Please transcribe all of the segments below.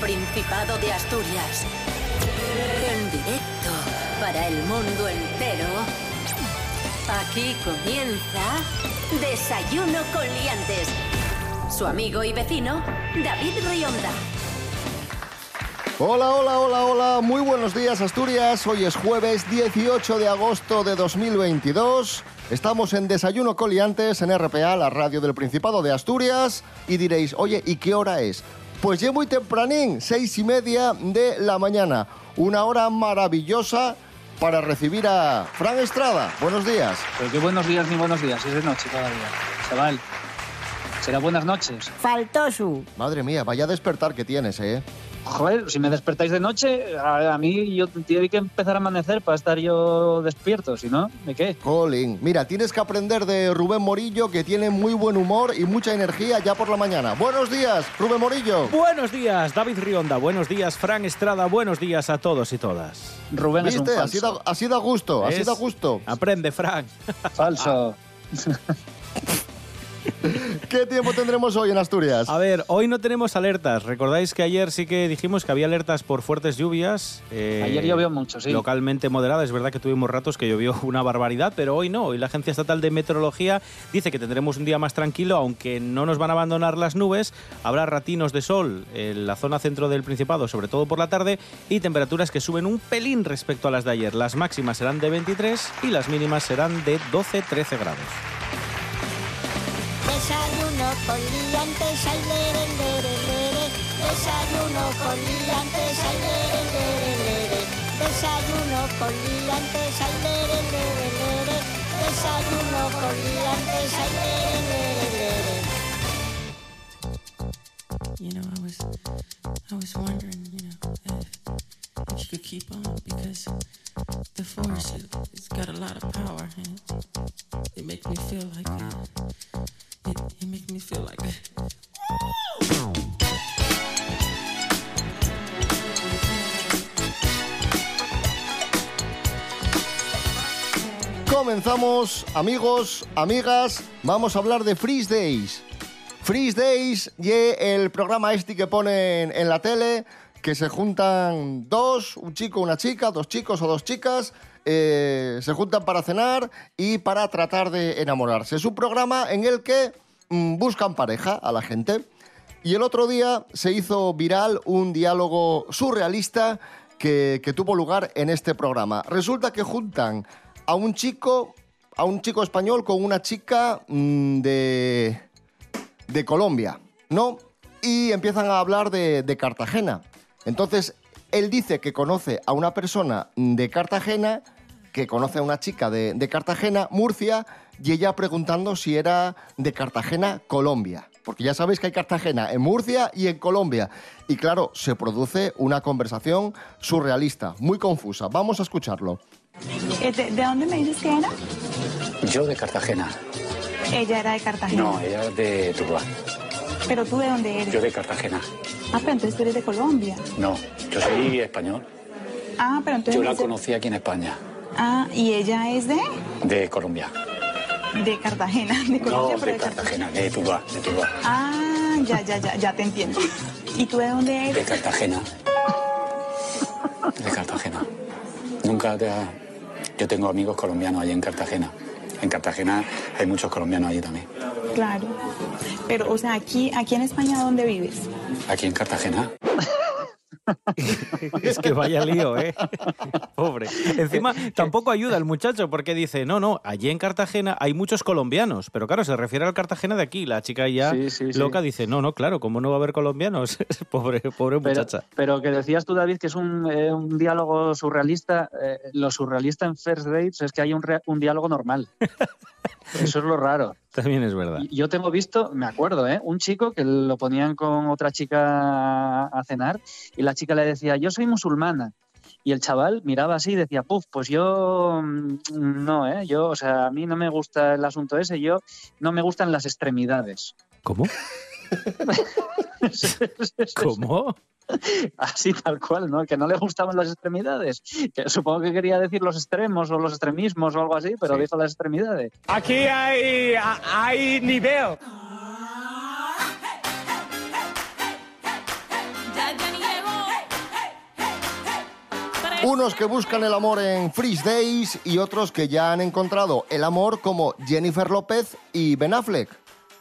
Principado de Asturias. En directo para el mundo entero. Aquí comienza Desayuno con Liantes. Su amigo y vecino, David Rionda. Hola, hola, hola, hola, muy buenos días Asturias. Hoy es jueves 18 de agosto de 2022. Estamos en Desayuno Coliantes en RPA, la radio del Principado de Asturias. Y diréis, oye, ¿y qué hora es? Pues ya muy tempranín, seis y media de la mañana. Una hora maravillosa para recibir a Fran Estrada. Buenos días. Pero qué buenos días ni buenos días, es de noche todavía. Chaval, será buenas noches. Faltó su. Madre mía, vaya despertar que tienes, ¿eh? Joder, si me despertáis de noche, a, a mí yo tiene que empezar a amanecer para estar yo despierto, si no, ¿de qué? Colin, mira, tienes que aprender de Rubén Morillo, que tiene muy buen humor y mucha energía ya por la mañana. Buenos días, Rubén Morillo. Buenos días, David Rionda. Buenos días, Fran Estrada. Buenos días a todos y todas. Rubén es un ¿Viste? falso. Así da, así da gusto, así ¿Ves? da gusto. Aprende, Fran. Falso. ¿Qué tiempo tendremos hoy en Asturias? A ver, hoy no tenemos alertas. Recordáis que ayer sí que dijimos que había alertas por fuertes lluvias. eh, Ayer llovió mucho, sí. Localmente moderadas. Es verdad que tuvimos ratos que llovió una barbaridad, pero hoy no. Hoy la Agencia Estatal de Meteorología dice que tendremos un día más tranquilo, aunque no nos van a abandonar las nubes. Habrá ratinos de sol en la zona centro del Principado, sobre todo por la tarde, y temperaturas que suben un pelín respecto a las de ayer. Las máximas serán de 23 y las mínimas serán de 12-13 grados. Con liantes, ay. Desayuno con liantes, ay. Desayuno con liantes, ay. Desayuno con liantes, ay. You know, I was, I was wondering, you know, if, if you could keep on because the force it, it's got a lot of power and it. Makes me feel like uh, it, it makes me feel like Comenzamos, amigos, amigas, vamos a hablar de Freeze Days. Freeze Days y el programa este que ponen en la tele, que se juntan dos, un chico, una chica, dos chicos o dos chicas, eh, se juntan para cenar y para tratar de enamorarse. Es un programa en el que mm, buscan pareja a la gente. Y el otro día se hizo viral un diálogo surrealista que, tuvo lugar en este programa. Resulta que juntan a un chico, a un chico español con una chica mm, de, de Colombia, ¿no? Y empiezan a hablar de Cartagena. Entonces, él dice que conoce a una persona de Cartagena, que conoce a una chica de, de Cartagena, Murcia, y ella preguntando si era de Cartagena, Colombia. Porque ya sabéis que hay Cartagena en Murcia y en Colombia. Y claro, se produce una conversación surrealista, muy confusa. Vamos a escucharlo. Eh, ¿De, de dónde me dices que era? Yo de Cartagena. Ella era de Cartagena. No, ella es de Tuluá. Pero tú de dónde eres? Yo de Cartagena. Ah, pero entonces tú eres de Colombia. No, yo soy español. Ah, pero entonces. Yo la conocí aquí en España, Ah, y ella es de. de Colombia. De Cartagena. De Colombia, No, pero de Cartagena, de Tuluá, de. Ah, ya, ya, ya, ya te entiendo. ¿Y tú de dónde De eres? Cartagena. De Cartagena. Nunca te ha- Yo tengo amigos colombianos allí en Cartagena. En Cartagena hay muchos colombianos allí también. Claro. Pero, o sea, aquí, aquí en España, ¿dónde vives? Aquí en Cartagena. Es que vaya lío, ¿eh? Pobre. Encima, tampoco ayuda el muchacho porque dice, no, no, allí en Cartagena hay muchos colombianos. Pero claro, se refiere al Cartagena de aquí. La chica ya Sí, sí, sí. loca dice, no, no, claro, ¿cómo no va a haber colombianos? pobre, pobre muchacha. pero que decías tú, David, que es un, eh, un diálogo surrealista. eh, lo surrealista en First Dates es que hay un, un diálogo normal. Eso es lo raro. También es verdad. Yo tengo visto, me acuerdo, ¿eh? un chico que lo ponían con otra chica a cenar y la chica le decía, yo soy musulmana. Y el chaval miraba así y decía, puf, pues yo mm, no, ¿eh? Yo, o sea, a mí no me gusta el asunto ese, yo no me gustan las extremidades. ¿Cómo? ¿Cómo? así tal cual, ¿no? Que no le gustaban las extremidades. Que supongo que quería decir los extremos o los extremismos o algo así, pero sí. dijo las extremidades. Aquí hay, hay nivel. Unos que buscan el amor en Freeze Days y otros que ya han encontrado el amor como Jennifer López y Ben Affleck.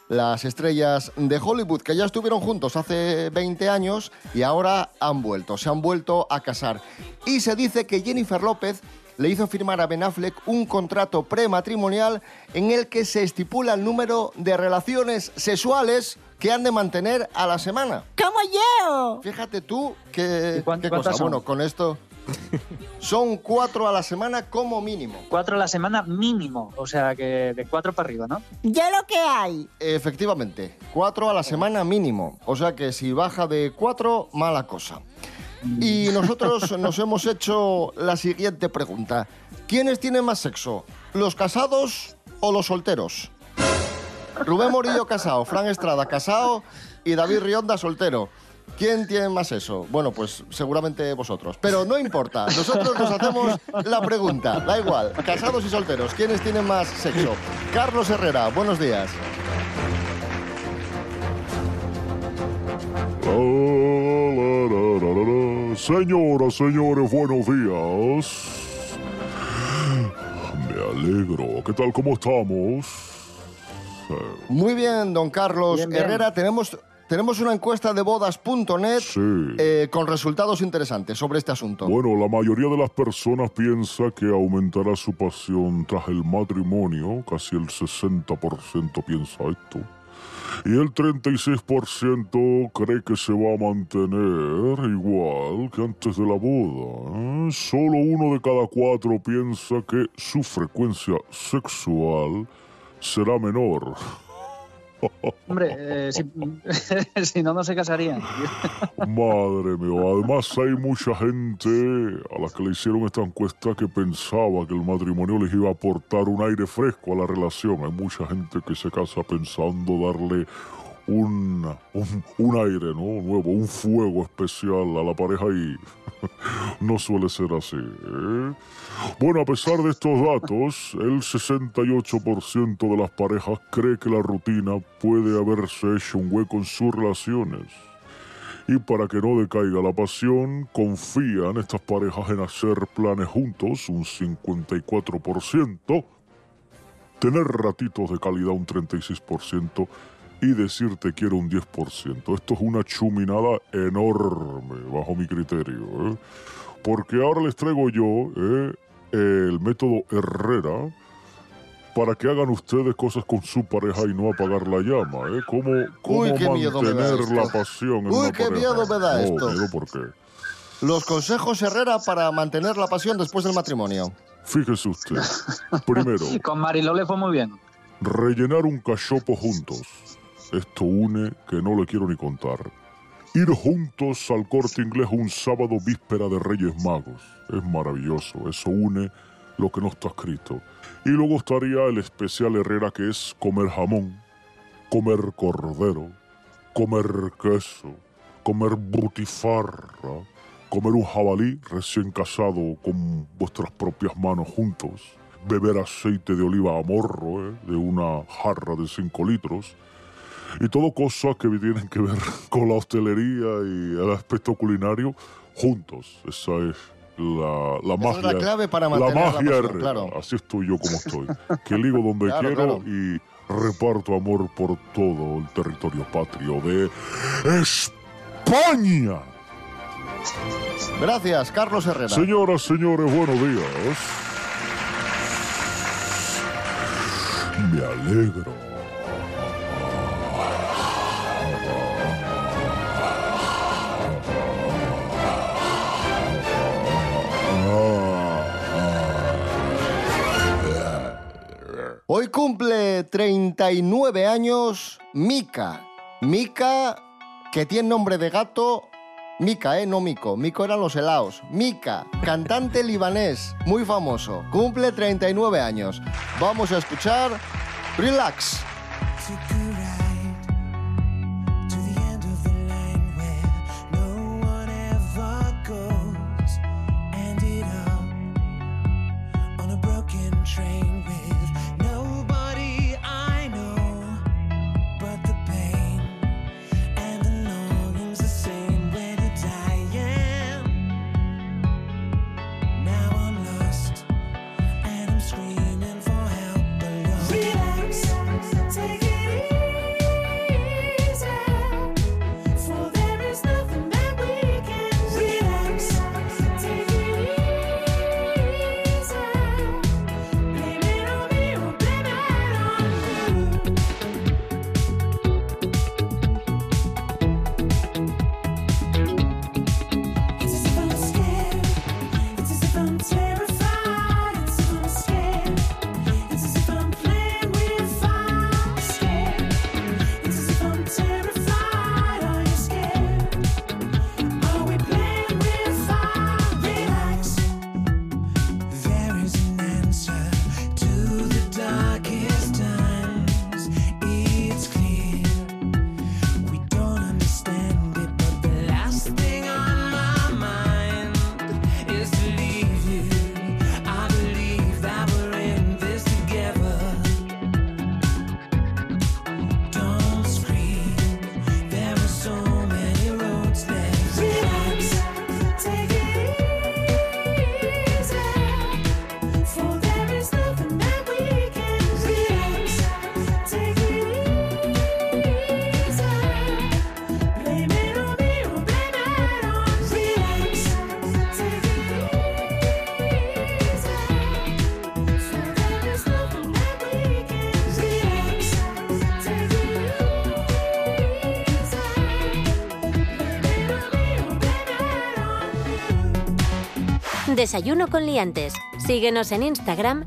Las estrellas de Hollywood que ya estuvieron juntos hace 20 años y ahora han vuelto, se han vuelto a casar. Y se dice que Jennifer López le hizo firmar a Ben Affleck un contrato prematrimonial en el que se estipula el número de relaciones sexuales que han de mantener a la semana. ¡Como yo! Fíjate tú que, ¿Y cuán- qué cosa. son? Bueno, con esto son cuatro a la semana como mínimo. Cuatro a la semana mínimo, o sea que de cuatro para arriba, ¿no? Ya lo que hay. Efectivamente, cuatro a la semana mínimo. O sea que si baja de cuatro, mala cosa. Y nosotros nos hemos hecho la siguiente pregunta. ¿Quiénes tienen más sexo? ¿Los casados o los solteros? Rubén Morillo casado, Fran Estrada casado y David Rionda soltero. ¿Quién tiene más eso? Bueno, pues seguramente vosotros. Pero no importa, nosotros nos hacemos la pregunta. Da igual, casados y solteros, ¿quiénes tienen más sexo? Carlos Herrera, buenos días. La. Señoras, señores, buenos días. Me alegro. ¿Qué tal? ¿Cómo estamos? Muy bien, don Carlos Bien, bien. Herrera. Tenemos, tenemos una encuesta de bodas.net Sí. eh, con resultados interesantes sobre este asunto. Bueno, la mayoría de las personas piensa que aumentará su pasión tras el matrimonio. Casi el 60% piensa esto. Y el 36% cree que se va a mantener igual que antes de la boda. ¿eh? Solo uno de cada cuatro piensa que su frecuencia sexual será menor. Hombre, eh, si, si no, no se casarían. Madre mía, además hay mucha gente a la que le hicieron esta encuesta que pensaba que el matrimonio les iba a aportar un aire fresco a la relación. Hay mucha gente que se casa pensando darle un, un, aire ¿no? nuevo, un fuego especial a la pareja y no suele ser así. ¿eh? Bueno, a pesar de estos datos, el 68% de las parejas cree que la rutina puede haberse hecho un hueco en sus relaciones. Y para que no decaiga la pasión, confían estas parejas en hacer planes juntos, un 54%, tener ratitos de calidad, un 36%, y decir te quiero un 10%. Esto es una chuminada enorme, bajo mi criterio. ¿eh? Porque ahora les traigo yo ¿eh? el método Herrera para que hagan ustedes cosas con su pareja y no apagar la llama. ¿eh? ¿Cómo, cómo Uy, qué miedo me da mantener esto. la pasión en Uy, una qué pareja? miedo me da No, esto. miedo, ¿por qué? Los consejos Herrera para mantener la pasión después del matrimonio. Fíjese usted. Primero, Con Mariló le fue muy bien. rellenar un cachopo juntos. Esto une que no le quiero ni contar. Ir juntos al corte inglés un sábado víspera de Reyes Magos. Es maravilloso. Eso une lo que no está escrito. Y luego estaría el especial Herrera que es comer jamón, comer cordero, comer queso, comer butifarra, comer un jabalí recién casado con vuestras propias manos juntos, beber aceite de oliva a morro ¿eh? de una jarra de 5 litros, y todo cosas que tienen que ver con la hostelería y el aspecto culinario juntos. Esa es la, la Esa es magia. la clave para la mantener la magia pasión, Herrera. claro. Así estoy yo como estoy. Que ligo donde Claro, quiero claro. y reparto amor por todo el territorio patrio de España. Gracias, Carlos Herrera. Señoras, señores, buenos días. Me alegro. Hoy cumple 39 años Mika. Mika, que tiene nombre de gato. Mika, ¿eh? No Mico. Mico eran los helados. Mika, cantante libanés, muy famoso. Cumple 39 años. Vamos a escuchar Relax. Desayuno con liantes. Síguenos en Instagram,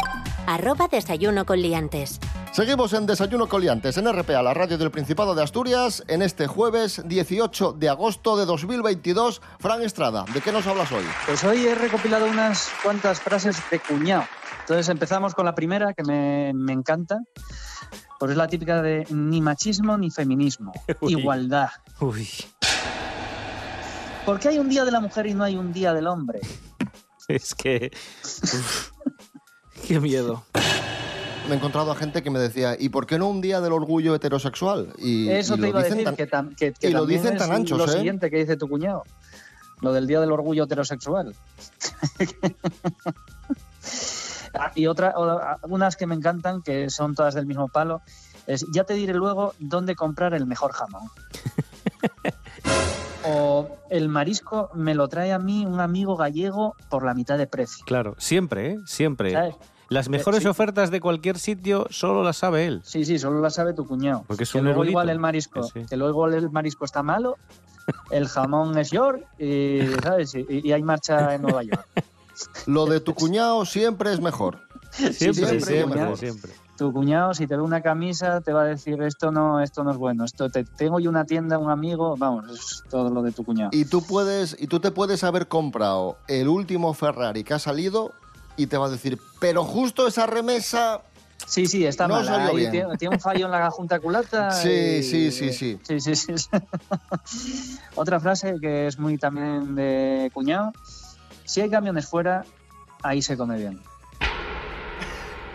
arroba desayuno con liantes. Seguimos en Desayuno Coliantes en RPA, la radio del Principado de Asturias, en este jueves 18 de agosto de 2022. Fran Estrada, ¿de qué nos hablas hoy? Pues hoy he recopilado unas cuantas frases de cuñado. Entonces empezamos con la primera, que me, me encanta. Pues es la típica de ni machismo ni feminismo. Uy. Igualdad. Uy, ¿Por qué hay un día de la mujer y no hay un día del hombre? es que... uf, qué miedo. Me he encontrado a gente que me decía, ¿y por qué no un día del orgullo heterosexual? Y, Eso y te lo iba a decir, tan- que, tam- que- que y lo dicen tan anchos, lo ¿eh? siguiente que dice tu cuñado. Lo del Día del Orgullo Heterosexual. Ah, y otra, unas que me encantan, que son todas del mismo palo, es ya te diré luego dónde comprar el mejor jamón. o el marisco me lo trae a mí un amigo gallego por la mitad de precio. Claro, siempre, ¿eh? Siempre. ¿Sabes? Las mejores sí. ofertas de cualquier sitio solo las sabe él. Sí, sí, solo la sabe tu cuñado. Porque es que un luego igual el marisco, Sí, sí. que luego el marisco está malo, el jamón es York y, ¿sabes? y, y hay marcha en Nueva York. Lo de tu cuñado siempre es mejor. Siempre, siempre, siempre, siempre. siempre. Tu cuñado, si te ve una camisa, te va a decir esto no, esto no es bueno. Esto te, tengo yo una tienda, un amigo, vamos, es todo lo de tu cuñado. Y tú puedes, y tú te puedes haber comprado el último Ferrari que ha salido y te va a decir, pero justo esa remesa. Sí, sí, está no ahí bien. Tiene, tiene un fallo en la junta culata. Sí, y- sí, sí, sí. Sí, sí, sí. Otra frase que es muy también de cuñado. Si hay camiones fuera, ahí se come bien.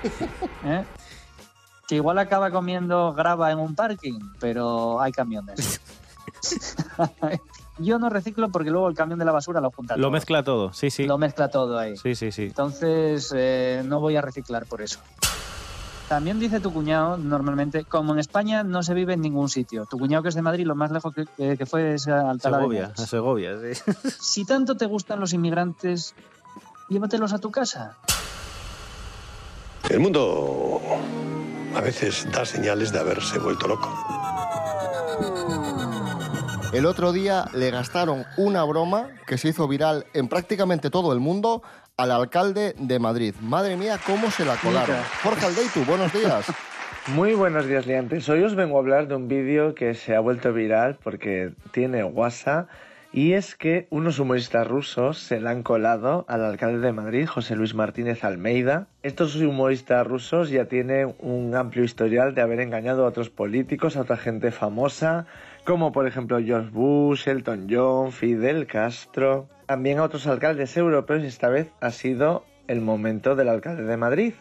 ¿Eh? Que igual acaba comiendo grava en un parking, pero hay camiones. Yo no reciclo porque luego el camión de la basura lo junta Lo todo. mezcla todo, sí, sí. Lo mezcla todo ahí. Sí, sí, sí. Entonces, eh, no voy a reciclar por eso. También dice tu cuñado, normalmente, como en España no se vive en ningún sitio. Tu cuñado que es de Madrid, lo más lejos que, que- que fue es a Alcalá Segovia, a Segovia, sí. Si tanto te gustan los inmigrantes, llévatelos a tu casa. El mundo a veces da señales de haberse vuelto loco. El otro día le gastaron una broma que se hizo viral en prácticamente todo el mundo al alcalde de Madrid. Madre mía, cómo se la colaron. Mira. Jorge Aldeitu, buenos días. Muy buenos días, liantes. Hoy os vengo a hablar de un vídeo que se ha vuelto viral porque tiene WhatsApp y es que unos humoristas rusos se le han colado al alcalde de Madrid, José Luis Martínez Almeida. Estos humoristas rusos ya tienen un amplio historial de haber engañado a otros políticos, a otra gente famosa, como por ejemplo George Bush, Elton John, Fidel Castro, también a otros alcaldes europeos y esta vez ha sido el momento del alcalde de Madrid.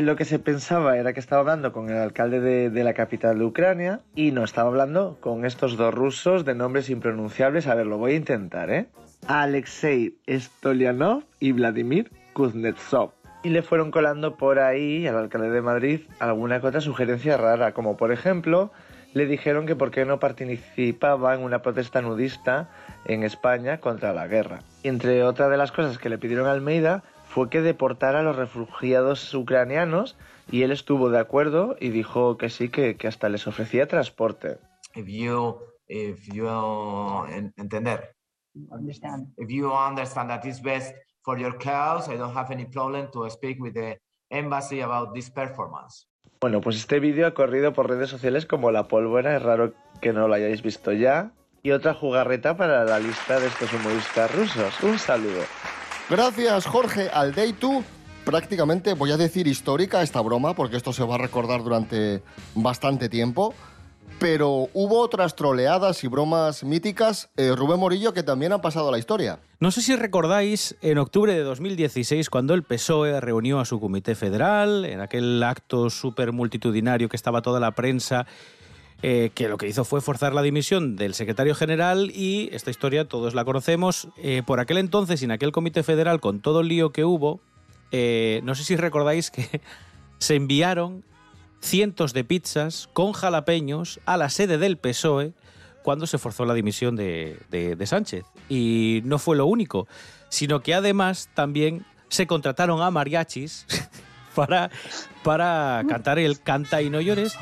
Lo que se pensaba era que estaba hablando con el alcalde de, la capital de Ucrania y no estaba hablando con estos dos rusos de nombres impronunciables. A ver, lo voy a intentar, ¿eh? Alexei Stolianov y Vladimir Kuznetsov. Y le fueron colando por ahí al alcalde de Madrid alguna que otra sugerencia rara, como por ejemplo le dijeron que por qué no participaba en una protesta nudista en España contra la guerra. Entre otras de las cosas que le pidieron Almeida fue que deportara a los refugiados ucranianos y él estuvo de acuerdo y dijo que sí, que, que hasta les ofrecía transporte. if you if you en- entender Understand. if you understand that it's best for your cause i don't have any problem to speak with the embassy about this performance Bueno, pues este vídeo ha corrido por redes sociales como la pólvora, es raro que no lo hayáis visto ya. Y otra jugarreta para la lista de estos humoristas rusos. Un saludo. Gracias, Jorge Aldeitu. Prácticamente voy a decir histórica esta broma, porque esto se va a recordar durante bastante tiempo. Pero hubo otras troleadas y bromas míticas, eh, Rubén Morillo, que también han pasado a la historia. No sé si recordáis en octubre de 2016 cuando el PSOE reunió a su comité federal, en aquel acto súper multitudinario que estaba toda la prensa, eh, que lo que hizo fue forzar la dimisión del secretario general y esta historia todos la conocemos. Eh, por aquel entonces, en aquel comité federal, con todo el lío que hubo, eh, no sé si recordáis que se enviaron cientos de pizzas con jalapeños a la sede del PSOE cuando se forzó la dimisión de, de- de Sánchez. Y no fue lo único, sino que además también se contrataron a mariachis para, para cantar el Canta y no llores.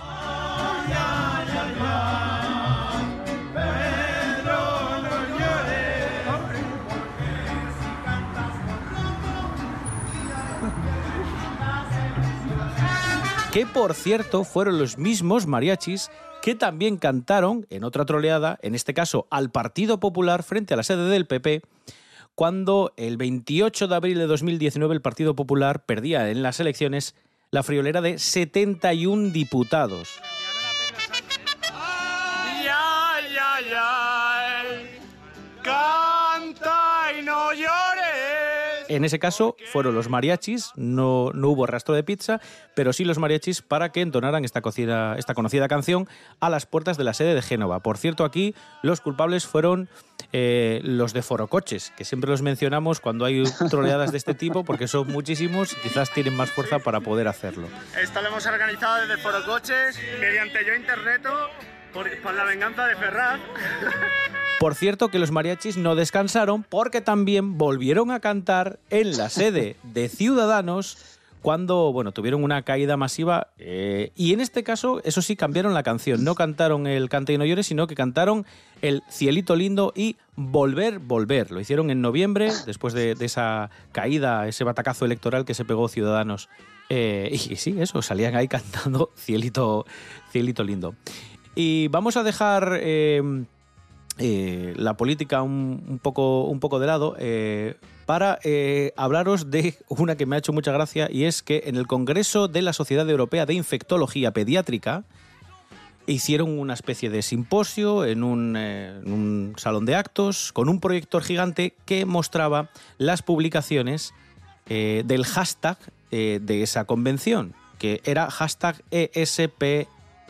Que por cierto fueron los mismos mariachis que también cantaron en otra troleada, en este caso al Partido Popular frente a la sede del PP, cuando el 28 de abril de 2019 el Partido Popular perdía en las elecciones la friolera de 71 diputados. En ese caso fueron los mariachis, no, no hubo rastro de pizza, pero sí los mariachis para que entonaran esta, cocida- esta conocida canción a las puertas de la sede de Génova. Por cierto, aquí los culpables fueron eh, los de Forocoches, que siempre los mencionamos cuando hay troleadas de este tipo, porque son muchísimos y quizás tienen más fuerza para poder hacerlo. Esto lo hemos organizado desde Foro Coches, mediante yo interneto, por, por la venganza de Ferraz. Por cierto que los mariachis no descansaron porque también volvieron a cantar en la sede de Ciudadanos cuando bueno, tuvieron una caída masiva eh, y en este caso, eso sí, cambiaron la canción. No cantaron el Cante y no llores, sino que cantaron el Cielito Lindo y Volver, Volver. Lo hicieron en noviembre, después de, esa caída, ese batacazo electoral que se pegó Ciudadanos. Eh, y sí, eso, salían ahí cantando Cielito, Cielito Lindo. Y vamos a dejar... eh, eh, la política un, poco, un poco de lado eh, para eh, hablaros de una que me ha hecho mucha gracia y es que en el Congreso de la Sociedad Europea de Infectología Pediátrica hicieron una especie de simposio en un, en un salón de actos con un proyector gigante que mostraba las publicaciones del hashtag de esa convención, que era hashtag E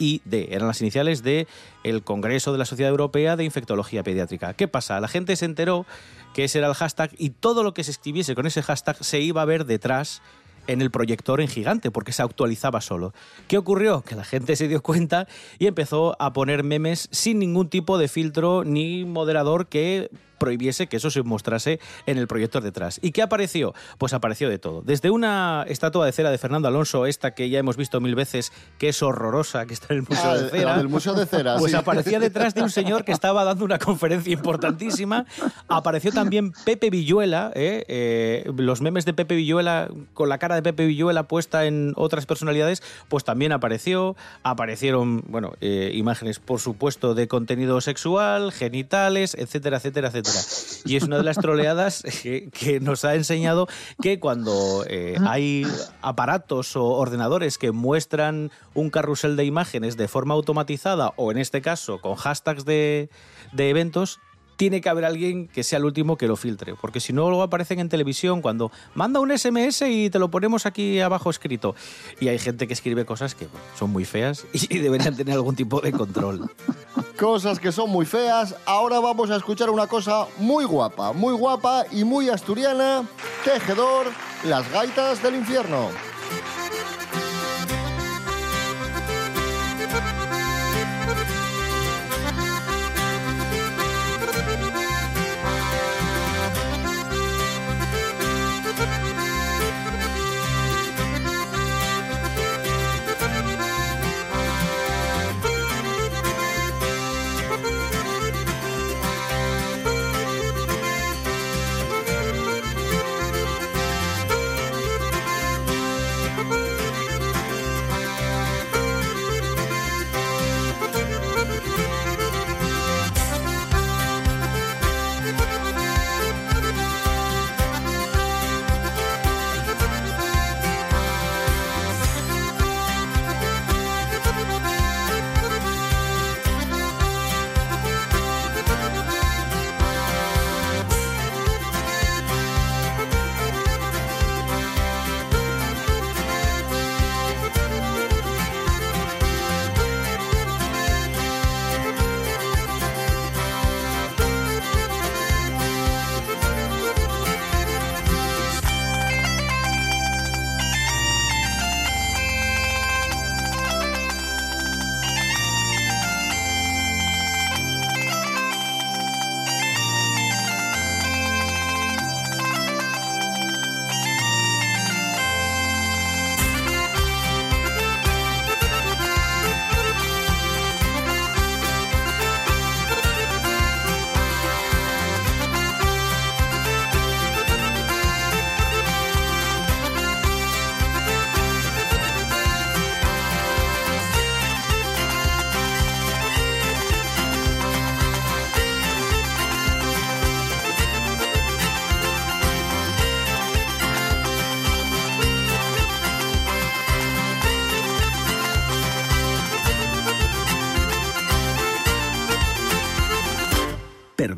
ESPID. Eran las iniciales del el Congreso de la Sociedad Europea de Infectología Pediátrica. ¿Qué pasa? La gente se enteró que ese era el hashtag y todo lo que se escribiese con ese hashtag se iba a ver detrás en el proyector en gigante, porque se actualizaba solo. ¿Qué ocurrió? Que la gente se dio cuenta y empezó a poner memes sin ningún tipo de filtro ni moderador que prohibiese que eso se mostrase en el proyector detrás. ¿Y qué apareció? Pues apareció de todo. Desde una estatua de cera de Fernando Alonso, esta que ya hemos visto mil veces, que es horrorosa, que está en el Museo Ah, de Cera. del Museo de Cera, Pues sí. aparecía detrás de un señor que estaba dando una conferencia importantísima. Apareció también Pepe Villuela, ¿eh? Eh, los memes de Pepe Villuela, con la cara de Pepe Villuela puesta en otras personalidades, pues también apareció. Aparecieron, bueno, eh, imágenes, por supuesto, de contenido sexual, genitales, etcétera, etcétera, etcétera. Y es una de las troleadas que, que nos ha enseñado que cuando eh, hay aparatos o ordenadores que muestran un carrusel de imágenes de forma automatizada o en este caso con hashtags de, de eventos, tiene que haber alguien que sea el último que lo filtre, porque si no luego aparecen en televisión cuando manda un SMS y te lo ponemos aquí abajo escrito. Y hay gente que escribe cosas que son muy feas y deberían tener algún tipo de control. Cosas que son muy feas. Ahora vamos a escuchar una cosa muy guapa, muy guapa y muy asturiana. Tejedor, las gaitas del infierno.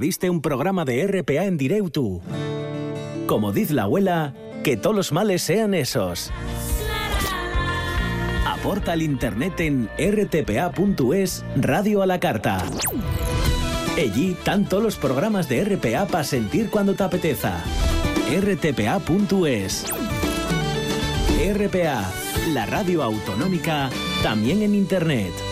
Perdiste un programa de RPA en directo. Como dice la abuela, que todos los males sean esos. Aporta al internet en rtpa.es Radio a la Carta. Allí todos los programas de RPA para sentir cuando te apeteza. rtpa.es RPA, la radio autonómica, también en internet.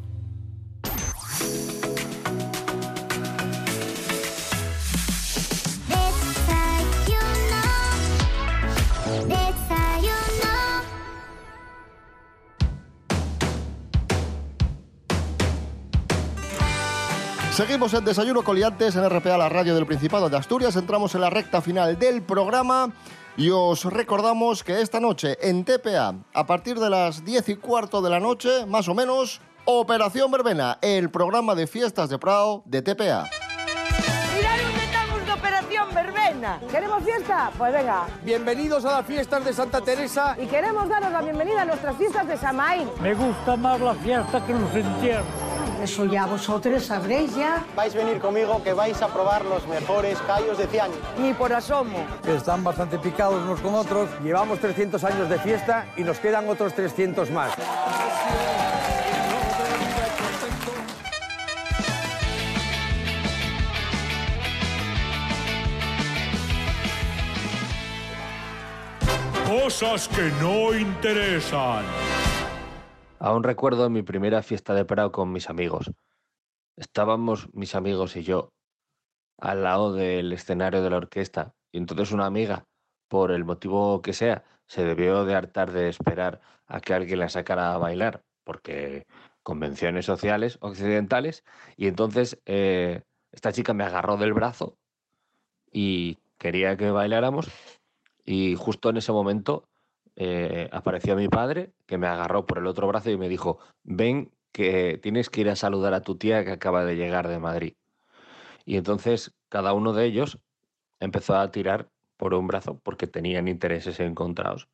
Seguimos en Desayuno Coliantes en RPA, la radio del Principado de Asturias. Entramos en la recta final del programa y os recordamos que esta noche en TPA, a partir de las 10 y cuarto de la noche, más o menos, Operación Verbena, el programa de fiestas de Prado de TPA. Mirad dónde estamos de Operación Verbena. ¿Queremos fiesta? Pues venga. Bienvenidos a las fiestas de Santa Teresa. Y queremos daros la bienvenida a nuestras fiestas de Samaín. Me gusta más la fiesta que los entierros. Eso ya vosotros sabréis ya. Vais a venir conmigo que vais a probar los mejores callos de Ciaño. Ni por asomo. Están bastante picados unos con otros. Llevamos 300 años de fiesta y nos quedan otros 300 más. Cosas que no interesan. Aún recuerdo mi primera fiesta de Prado con mis amigos. Estábamos mis amigos y yo al lado del escenario de la orquesta y entonces una amiga, por el motivo que sea, se debió de hartar de esperar a que alguien la sacara a bailar, porque convenciones sociales occidentales, y entonces eh, esta chica me agarró del brazo y quería que bailáramos y justo en ese momento eh, apareció mi padre, que me agarró por el otro brazo y me dijo, ven que tienes que ir a saludar a tu tía que acaba de llegar de Madrid. Y entonces cada uno de ellos empezó a tirar por un brazo porque tenían intereses encontrados.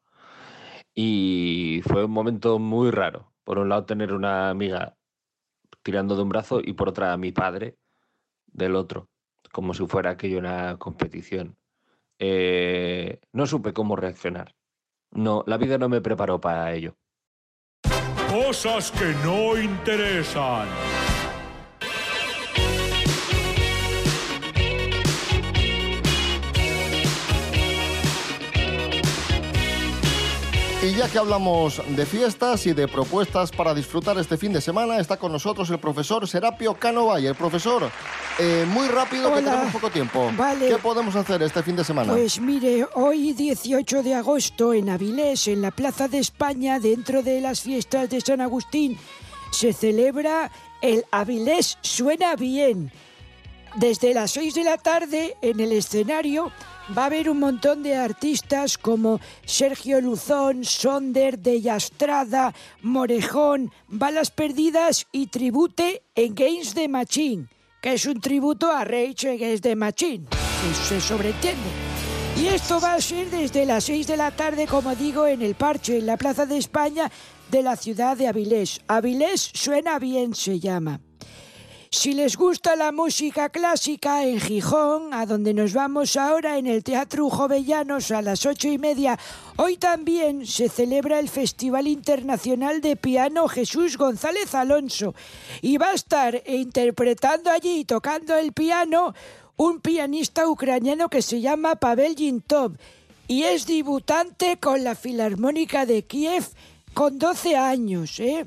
Y fue un momento muy raro. Por un lado tener una amiga tirando de un brazo y por otra mi padre del otro, como si fuera aquello una competición. Eh, no supe cómo reaccionar. No, la vida no me preparó para ello. Cosas que no interesan. Y ya que hablamos de fiestas y de propuestas para disfrutar este fin de semana, está con nosotros el profesor Serapio Cano Valle. El profesor, eh, muy rápido, que tenemos poco tiempo. Vale. ¿Qué podemos hacer este fin de semana? Pues mire, hoy 18 de agosto en Avilés, en la Plaza de España, dentro de las fiestas de San Agustín, se celebra el Avilés Suena Bien. Desde las 6 de la tarde en el escenario va a haber un montón de artistas como Sergio Luzón, Sonder, De Yastrada, Morejón, Balas Perdidas y Tribute en Games de Machine, que es un tributo a Rage Against the Machine, que se sobreentiende. Y esto va a ser desde las 6 de la tarde, como digo, en el Parche, en la Plaza de España de la ciudad de Avilés. Avilés suena bien, se llama. Si les gusta la música clásica en Gijón, a donde nos vamos ahora en el Teatro Jovellanos a las ocho y media, hoy también se celebra el Festival Internacional de Piano Jesús González Alonso y va a estar interpretando allí, tocando el piano, un pianista ucraniano que se llama Pavel Yintov y es debutante con la Filarmónica de Kiev con 12 años, ¿eh?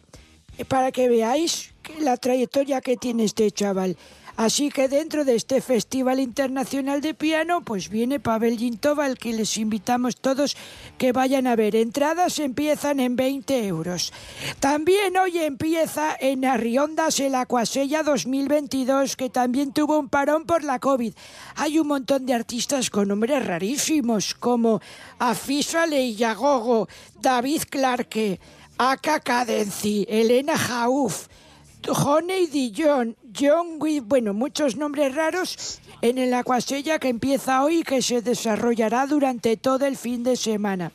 Para que veáis la trayectoria que tiene este chaval. Así que dentro de este Festival Internacional de Piano, pues viene Pavel Yintova, al que les invitamos todos que vayan a ver. Entradas empiezan en 20 euros. También hoy empieza en Arriondas el Acuasella 2022, que también tuvo un parón por la COVID. Hay un montón de artistas con nombres rarísimos, como Afisa Leillagogo, David Clarke, Aka Cadenci, Elena Jauf, Honey Dijon, John With, bueno, muchos nombres raros en el Acuasella que empieza hoy y que se desarrollará durante todo el fin de semana.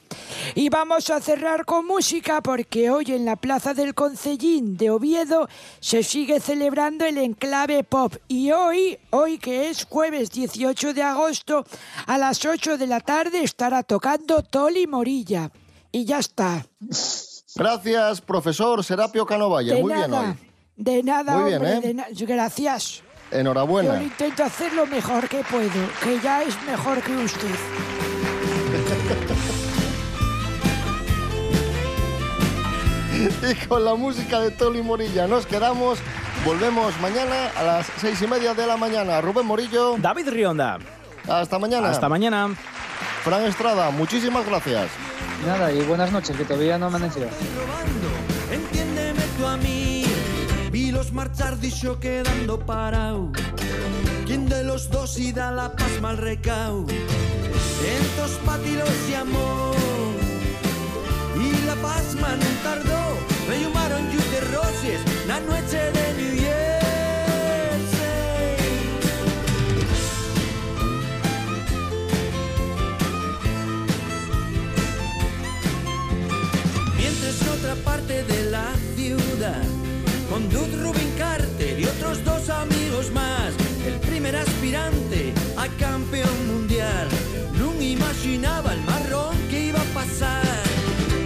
Y vamos a cerrar con música porque hoy en la Plaza del Concellín de Oviedo se sigue celebrando el enclave pop y hoy, hoy que es jueves 18 de agosto, a las 8 de la tarde estará tocando Toli Morilla. Y ya está. Gracias, profesor Serapio Canovalle. De Muy bien hoy. De nada, Muy bien, hombre, ¿eh? de na- gracias. Yo Enhorabuena. intento hacer lo mejor que puedo, que ya es mejor que usted. Y con la música de Toli Morilla nos quedamos. Volvemos mañana a las seis y media de la mañana. Rubén Morillo. David Rionda. Hasta mañana. Hasta mañana. Fran Estrada, muchísimas gracias. Nada, y buenas noches, que todavía no amaneció. Vi los marchar dicho quedando parado. ¿Quién de los dos y da la paz mal recao? Entos patilos amor. Y la paz man tardó. con Dude Rubin Carter y otros dos amigos más. El primer aspirante a campeón mundial. Nunca imaginaba el marrón que iba a pasar.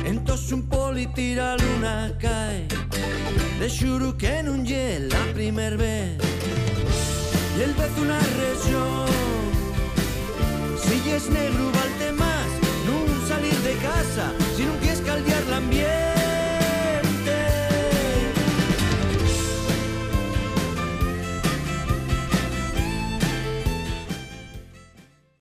Entonces un poli tira luna cae. De Shuriken un gel la primer vez. Y el vez una región. Si es negro, valte más. No salir de casa, si no quieres caldear la ambiente.